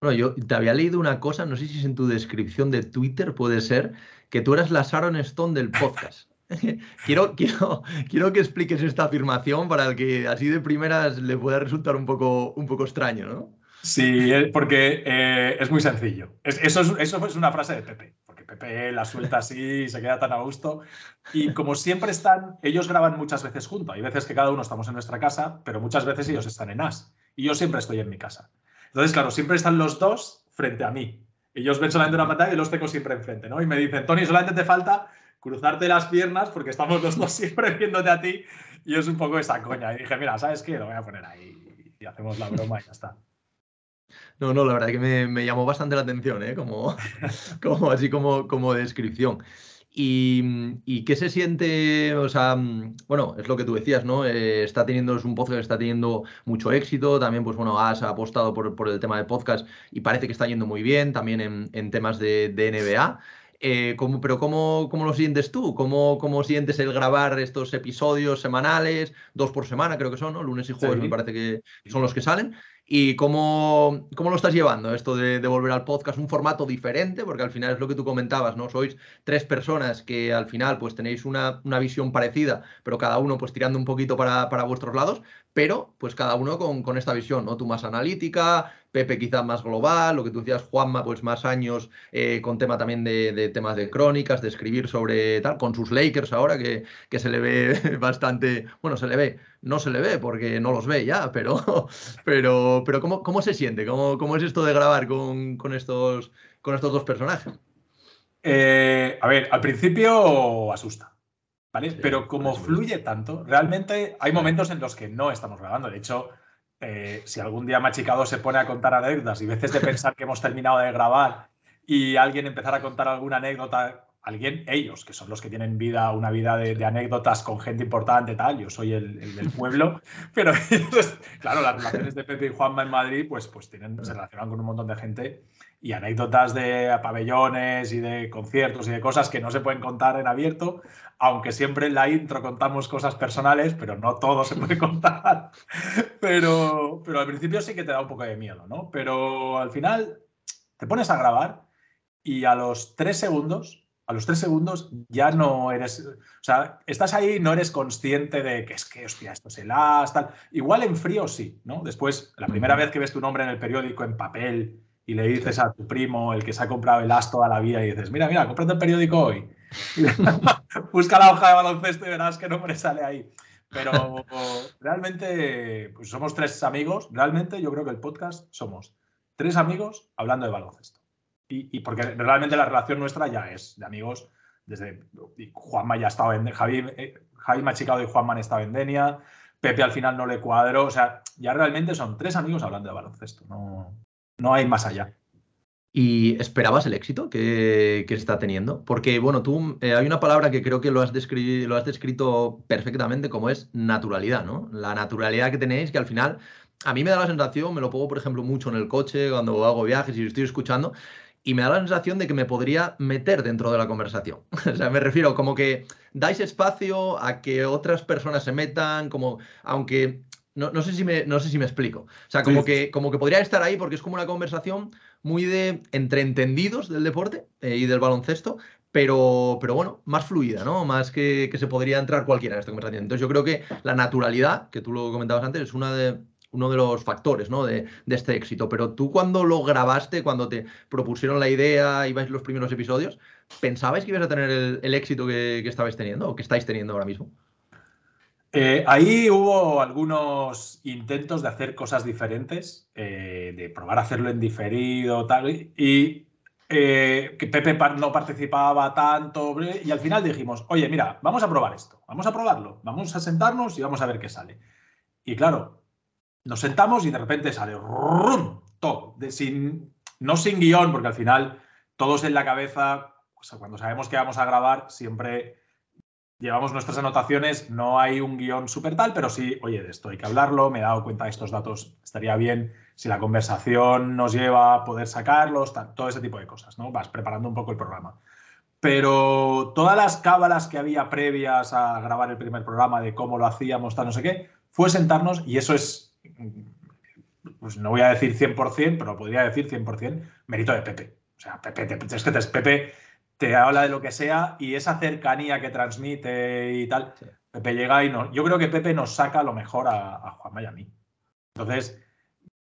Bueno, yo te había leído una cosa, no sé si es en tu descripción de Twitter, puede ser, que tú eras la Sharon Stone del podcast. quiero, quiero, quiero que expliques esta afirmación para el que así de primeras le pueda resultar un poco, un poco extraño, ¿no? Sí, eh, porque eh, es muy sencillo. eso, es, eso es una frase de Pepe, Pepe la suelta así y se queda tan a gusto. Y como siempre están, ellos graban muchas veces juntos. Hay veces que cada uno estamos en nuestra casa, pero muchas veces ellos están en AS. Y yo siempre estoy en mi casa. Entonces, claro, siempre están los dos frente a mí. Ellos ven solamente una pantalla y los tengo siempre enfrente, ¿no? Y me dicen, Tony, solamente te falta cruzarte las piernas porque estamos los dos siempre viéndote a ti y es un poco esa coña. Y dije, mira, ¿sabes qué? Lo voy a poner ahí y hacemos la broma y ya está. No, no, la verdad que me, llamó bastante la atención, ¿eh? como, como así como, como descripción. Y, qué se siente, o sea, bueno, es lo que tú decías, ¿no? Eh, está teniendo, es un podcast que está teniendo mucho éxito, también, pues bueno, has apostado por, el tema de podcast y parece que está yendo muy bien, también en, temas de, NBA. Eh, pero ¿cómo, ¿cómo, lo sientes tú? ¿Cómo, ¿Cómo sientes el grabar estos episodios semanales, dos por semana creo que son, ¿no? Lunes y jueves me parece que son los que salen. ¿Y cómo, cómo, lo estás llevando esto de, volver al podcast? Un formato diferente, porque al final es lo que tú comentabas, ¿no? Sois tres personas que al final pues tenéis una, una visión parecida, pero cada uno pues tirando un poquito para, para vuestros lados, pero pues cada uno con, con, esta visión, ¿no? Tú más analítica, Pepe quizás más global, lo que tú decías, Juanma, pues más años eh, con tema también de, temas de crónicas, de escribir sobre tal, con sus Lakers ahora, que, que, se le ve bastante, bueno, se le ve, no se le ve porque no los ve ya, pero, pero, pero ¿cómo, cómo se siente? ¿Cómo, ¿Cómo, es esto de grabar con, con, estos, con estos dos personajes? Eh, a ver, al principio asusta. ¿Vale? Pero como fluye tanto, realmente hay momentos en los que no estamos grabando. De hecho, eh, si algún día Machicado se pone a contar anécdotas y veces de pensar que hemos terminado de grabar y alguien empezar a contar alguna anécdota, alguien, ellos, que son los que tienen vida, una vida de, anécdotas con gente importante, tal, yo soy el, del pueblo, pero claro, las relaciones de Pepe y Juanma en Madrid, pues, pues tienen, se relacionan con un montón de gente y anécdotas de pabellones y de conciertos y de cosas que no se pueden contar en abierto, aunque siempre en la intro contamos cosas personales, pero no todo se puede contar. Pero, pero al principio sí que te da un poco de miedo, ¿no? Pero al final te pones a grabar y a los tres segundos, a los tres segundos ya no eres, o sea, estás ahí, no eres consciente de que es que, hostia, esto es el as, tal. Igual en frío sí, ¿no? Después, la primera vez que ves tu nombre en el periódico en papel y le dices a tu primo, el que se ha comprado el as toda la vida, y dices, mira, mira, cómprate el periódico hoy. Busca la hoja de baloncesto y verás qué nombre sale ahí. Pero realmente, pues somos tres amigos. Realmente yo creo que el podcast somos tres amigos hablando de baloncesto. Y, porque realmente la relación nuestra ya es de amigos. Desde Juanma ya estaba en Javi, eh, Javi Machicado y Juanma han estado en Denia. Pepe al final no le cuadro. O sea, ya realmente son tres amigos hablando de baloncesto. No, no hay más allá. ¿Y esperabas el éxito que, está teniendo? Porque, bueno, tú eh, hay una palabra que creo que lo has, lo has descrito perfectamente como es naturalidad, ¿no? La naturalidad que tenéis, que al final a mí me da la sensación, me lo pongo, por ejemplo, mucho en el coche cuando hago viajes y estoy escuchando, y me da la sensación de que me podría meter dentro de la conversación. o sea, me refiero como que dais espacio a que otras personas se metan, como aunque no, sé, si me, no sé si me explico. O sea, como, que, como que podría estar ahí porque es como una conversación muy de entre entendidos del deporte eh, y del baloncesto, pero, pero bueno, más fluida, ¿no? Más que, que se podría entrar cualquiera en esta conversación. Entonces yo creo que la naturalidad, que tú lo comentabas antes, es una de, uno de los factores de, este éxito. Pero tú cuando lo grabaste, cuando te propusieron la idea, ibais los primeros episodios, ¿pensabais que ibas a tener el, éxito que, que estabais teniendo o que estáis teniendo ahora mismo? Eh, ahí hubo algunos intentos de hacer cosas diferentes, eh, de probar a hacerlo en diferido, tal, y eh, que Pepe no participaba tanto, y al final dijimos, oye, mira, vamos a probar esto, vamos a probarlo, vamos a sentarnos y vamos a ver qué sale. Y claro, nos sentamos y de repente sale todo, sin, no sin guion, porque al final todos en la cabeza, cuando sabemos que vamos a grabar, siempre llevamos nuestras anotaciones, no hay un guion súper tal, pero sí, oye, de esto hay que hablarlo, me he dado cuenta de estos datos, estaría bien si la conversación nos lleva a poder sacarlos, todo ese tipo de cosas, ¿no? Vas preparando un poco el programa. Pero todas las cábalas que había previas a grabar el primer programa de cómo lo hacíamos, tal, no sé qué, fue sentarnos y eso es, pues no voy a decir 100%, pero podría decir 100% mérito de Pepe. O sea, Pepe, es que te, Pepe te habla de lo que sea y esa cercanía que transmite y tal, Pepe llega y no. Yo creo que Pepe nos saca lo mejor a, a Juanma y a mí. Entonces,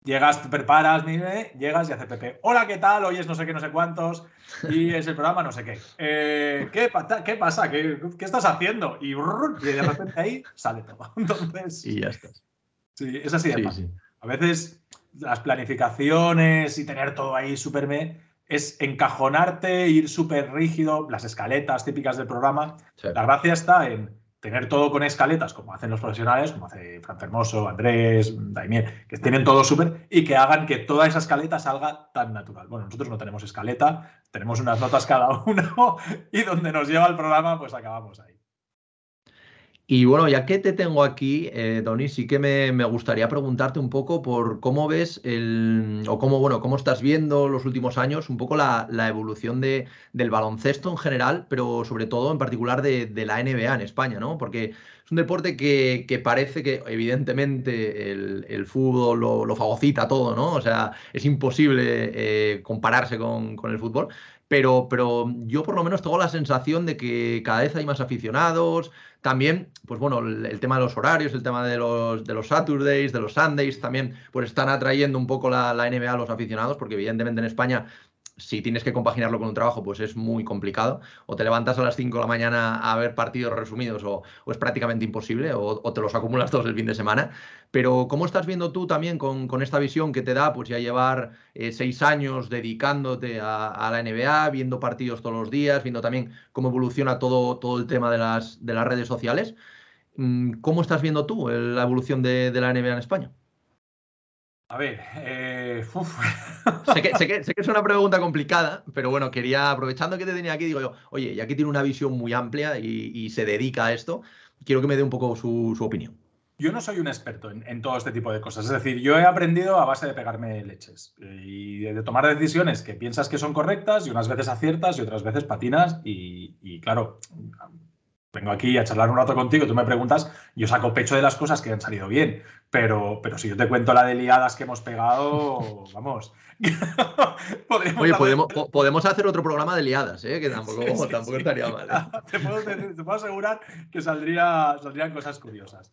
llegas, te preparas, llegas y hace Pepe, hola, ¿qué tal? Hoy es no sé qué, no sé cuántos, y es el programa no sé qué. Eh, ¿qué, ¿qué, pasa? ¿Qué, estás haciendo? Y, de repente ahí sale todo. Entonces, y ya estás. Sí, es así de A veces las planificaciones y tener todo ahí súper me es encajonarte, ir súper rígido, las escaletas típicas del programa. La gracia está en tener todo con escaletas, como hacen los profesionales, como hace Fran Fermoso, Andrés, Daimiel, que tienen todo súper y que hagan que toda esa escaleta salga tan natural. Bueno, nosotros no tenemos escaleta, tenemos unas notas cada uno y donde nos lleva el programa, pues acabamos ahí. Y bueno, ya que te tengo aquí, eh, sí que me, gustaría preguntarte un poco por cómo ves el, o cómo, bueno, cómo estás viendo los últimos años un poco la, evolución de, del baloncesto en general, pero sobre todo en particular de, la NBA en España, ¿no? Porque es un deporte que, parece que evidentemente el, fútbol lo, fagocita todo, ¿no? O sea, es imposible eh, compararse con, con el fútbol, pero, pero yo por lo menos tengo la sensación de que cada vez hay más aficionados. También, pues bueno, el, tema de los horarios, el tema de los, de los Saturdays, de los Sundays, también pues están atrayendo un poco la, la NBA a los aficionados, porque evidentemente en España si tienes que compaginarlo con un trabajo, pues es muy complicado. O te levantas a las 5 de la mañana a ver partidos resumidos o, es prácticamente imposible, o, te los acumulas todos el fin de semana. Pero ¿cómo estás viendo tú también con, esta visión que te da pues ya llevar eh, seis años dedicándote a, la NBA, viendo partidos todos los días, viendo también cómo evoluciona todo, todo el tema de las, de las redes sociales? Mm, ¿Cómo estás viendo tú la evolución de la NBA en España? A ver, eh, sé, que, es una pregunta complicada, pero bueno, quería, aprovechando que te tenía aquí, digo yo, oye, ya que tiene una visión muy amplia y, se dedica a esto, quiero que me dé un poco su, opinión. Yo no soy un experto en, todo este tipo de cosas. Es decir, yo he aprendido a base de pegarme leches eh, y de, tomar decisiones que piensas que son correctas y unas veces aciertas y otras veces patinas. Y, y claro, vengo aquí a charlar un rato contigo, tú me preguntas, yo saco pecho de las cosas que han salido bien, pero, pero si yo te cuento la de liadas que hemos pegado, vamos. Oye, podemos, podemos, hacer otro programa de liadas, ¿eh? que tampoco, tampoco estaría mal. ¿eh? Te, puedo, te, puedo, asegurar que saldría, saldrían cosas curiosas.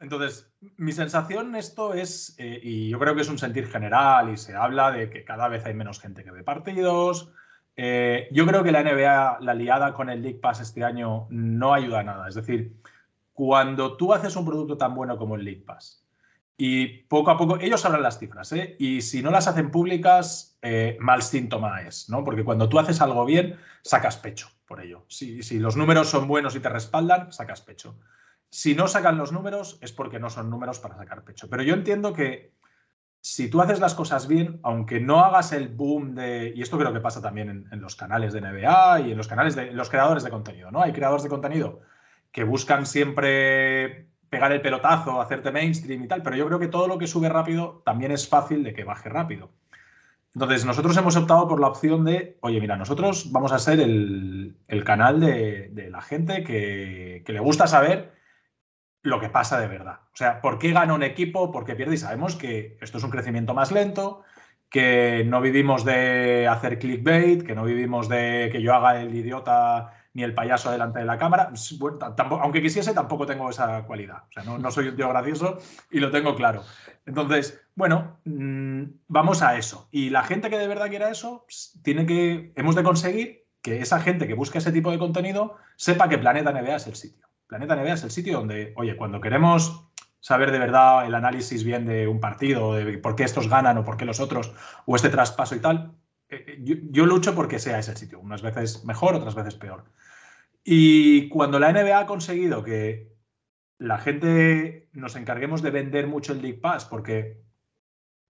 Entonces, mi sensación esto es, eh, y yo creo que es un sentir general y se habla de que cada vez hay menos gente que ve partidos, eh, yo creo que la NBA, la liada con el League Pass este año no ayuda a nada. Es decir, cuando tú haces un producto tan bueno como el League Pass y poco a poco, ellos sabrán las cifras, ¿eh? y si no las hacen públicas, eh, mal síntoma es, ¿no? Porque cuando tú haces algo bien, sacas pecho por ello. Si, si los números son buenos y te respaldan, sacas pecho. Si no sacan los números, es porque no son números para sacar pecho. Pero yo entiendo que si tú haces las cosas bien, aunque no hagas el boom de. Y esto creo que pasa también en, los canales de NBA y en los canales de los creadores de contenido, ¿no? Hay creadores de contenido que buscan siempre pegar el pelotazo, hacerte mainstream y tal, pero yo creo que todo lo que sube rápido también es fácil de que baje rápido. Entonces, nosotros hemos optado por la opción de, oye, mira, nosotros vamos a ser el, canal de, la gente que, le gusta saber lo que pasa de verdad. O sea, ¿por qué gana un equipo? ¿Por qué pierde? Y sabemos que esto es un crecimiento más lento, que no vivimos de hacer clickbait, que no vivimos de que yo haga el idiota ni el payaso delante de la cámara. aunque quisiese, tampoco tengo esa cualidad. O sea, no, soy un tío gracioso y lo tengo claro. Entonces, bueno, mm, vamos a eso. Y la gente que de verdad quiera eso, pues, tiene que, hemos de conseguir que esa gente que busca ese tipo de contenido sepa que Planeta NBA es el sitio. Planeta NBA es el sitio donde, oye, cuando queremos saber de verdad el análisis bien de un partido, de por qué estos ganan o por qué los otros, o este traspaso y tal, eh, eh, yo, lucho porque sea ese sitio. Unas veces mejor, otras veces peor. Y cuando la NBA ha conseguido que la gente nos encarguemos de vender mucho el League Pass, porque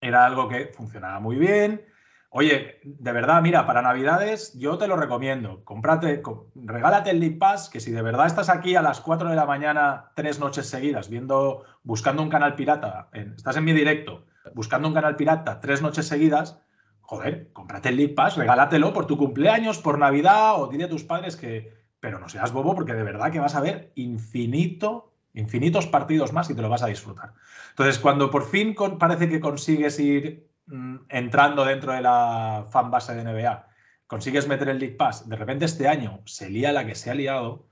era algo que funcionaba muy bien, Oye, de verdad, mira, para Navidades yo te lo recomiendo. Comprate, regálate el League Pass, que si de verdad estás aquí a las 4 de la mañana, tres noches seguidas, viendo, buscando un canal pirata, estás en mi directo, buscando un canal pirata tres noches seguidas, joder, cómprate el League Pass, regálatelo por tu cumpleaños, por Navidad, o dile a tus padres que. Pero no seas bobo, porque de verdad que vas a ver infinito, infinitos partidos más y te lo vas a disfrutar. Entonces, cuando por fin parece que consigues ir entrando dentro de la fan base de NBA, consigues meter el League Pass, de repente este año se lía la que se ha liado,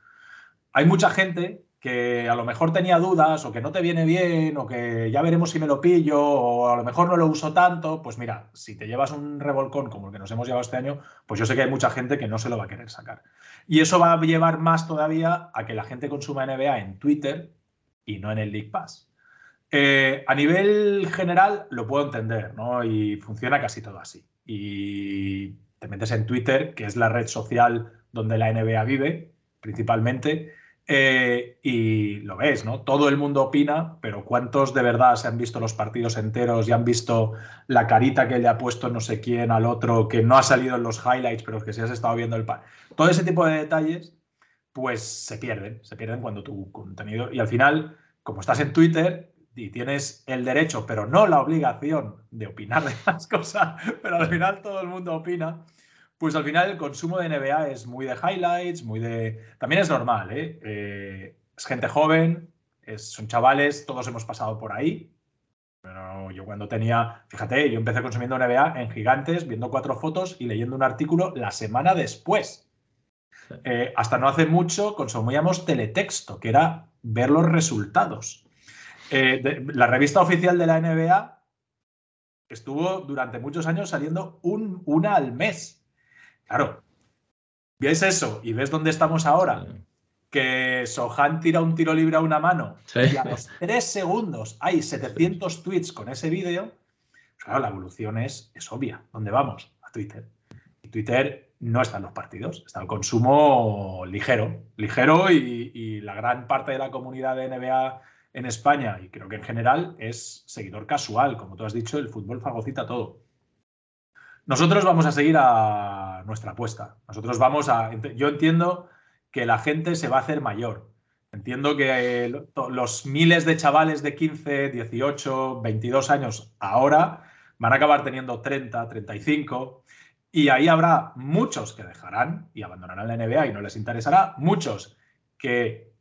hay mucha gente que a lo mejor tenía dudas o que no te viene bien o que ya veremos si me lo pillo o a lo mejor no lo uso tanto, pues mira, si te llevas un revolcón como el que nos hemos llevado este año, pues yo sé que hay mucha gente que no se lo va a querer sacar. Y eso va a llevar más todavía a que la gente consuma NBA en Twitter y no en el League Pass. Eh, a nivel general lo puedo entender, ¿no? Y funciona casi todo así. Y te metes en Twitter, que es la red social donde la NBA vive, principalmente, eh, y lo ves, ¿no? Todo el mundo opina, pero ¿cuántos de verdad se han visto los partidos enteros y han visto la carita que le ha puesto no sé quién al otro, que no ha salido en los highlights, pero que si has estado viendo el... Todo ese tipo de detalles, pues se pierden, se pierden cuando tu contenido... Y al final, como estás en Twitter, y tienes el derecho, pero no la obligación de opinar de las cosas, pero al final todo el mundo opina, pues al final el consumo de NBA es muy de highlights, muy de... También es normal, ¿eh? eh es gente joven, son chavales, todos hemos pasado por ahí. Pero yo cuando tenía, fíjate, yo empecé consumiendo NBA en gigantes, viendo cuatro fotos y leyendo un artículo la semana después. Eh, hasta no hace mucho consumíamos teletexto, que era ver los resultados. Eh, la revista oficial de la NBA estuvo durante muchos años saliendo un, una al mes. Claro, ves eso y ves dónde estamos ahora. Que Sohan tira un tiro libre a una mano y a los tres segundos hay 700 tweets con ese vídeo. Claro, la evolución es, es obvia. ¿Dónde vamos? A Twitter. Y Twitter no está en los partidos, está el consumo ligero, ligero y, y la gran parte de la comunidad de NBA en España, y creo que en general, es seguidor casual. Como tú has dicho, el fútbol fagocita todo. Nosotros vamos a seguir a nuestra apuesta. Nosotros vamos a. Yo entiendo que la gente se va a hacer mayor. Entiendo que los miles de chavales de 15, 18, 22 años ahora van a acabar teniendo 30, 35. Y ahí habrá muchos que dejarán y abandonarán la NBA y no les interesará. Muchos que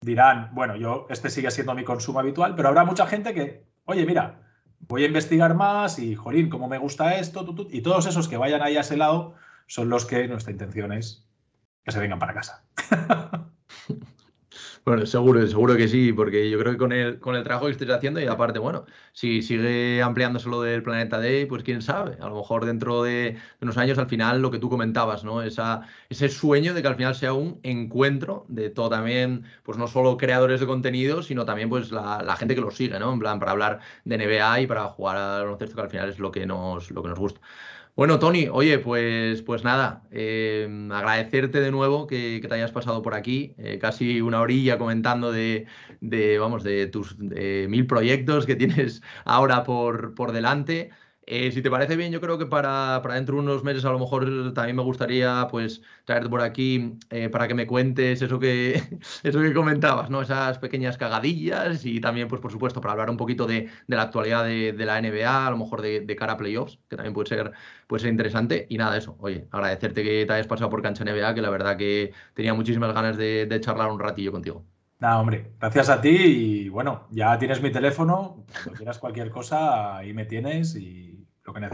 dirán, bueno, yo este sigue siendo mi consumo habitual, pero habrá mucha gente que, oye, mira, voy a investigar más y, jolín, cómo me gusta esto, y todos esos que vayan ahí a ese lado son los que nuestra intención es que se vengan para casa. Bueno, seguro, seguro que sí, porque yo creo que con el, con el trabajo que estés haciendo y aparte, bueno, si sigue ampliándose lo del Planeta Day, pues quién sabe, a lo mejor dentro de, unos años al final lo que tú comentabas, ¿no? Esa, ese sueño de que al final sea un encuentro de todo también, pues no solo creadores de contenido, sino también pues la, gente que los sigue, ¿no? En plan, para hablar de NBA y para jugar a baloncesto, que al final es lo que nos, lo que nos gusta. Bueno, Tony, oye, pues, pues nada, eh, agradecerte de nuevo que, te hayas pasado por aquí, eh, casi una orilla comentando de, vamos, de tus mil proyectos que tienes ahora por, por delante. Eh, si te parece bien, yo creo que para, dentro de unos meses a lo mejor también me gustaría pues traerte por aquí eh, para que me cuentes eso que, eso que comentabas, ¿no? Esas pequeñas cagadillas y también, pues por supuesto, para hablar un poquito de, la actualidad de, la NBA, a lo mejor de, cara a playoffs, que también puede ser, puede ser interesante. Y nada, eso, oye, agradecerte que te hayas pasado por cancha NBA, que la verdad que tenía muchísimas ganas de, charlar un ratillo contigo. Nada, hombre, gracias a ti y bueno, ya tienes mi teléfono, cuando quieras cualquier cosa, ahí me tienes y とかね。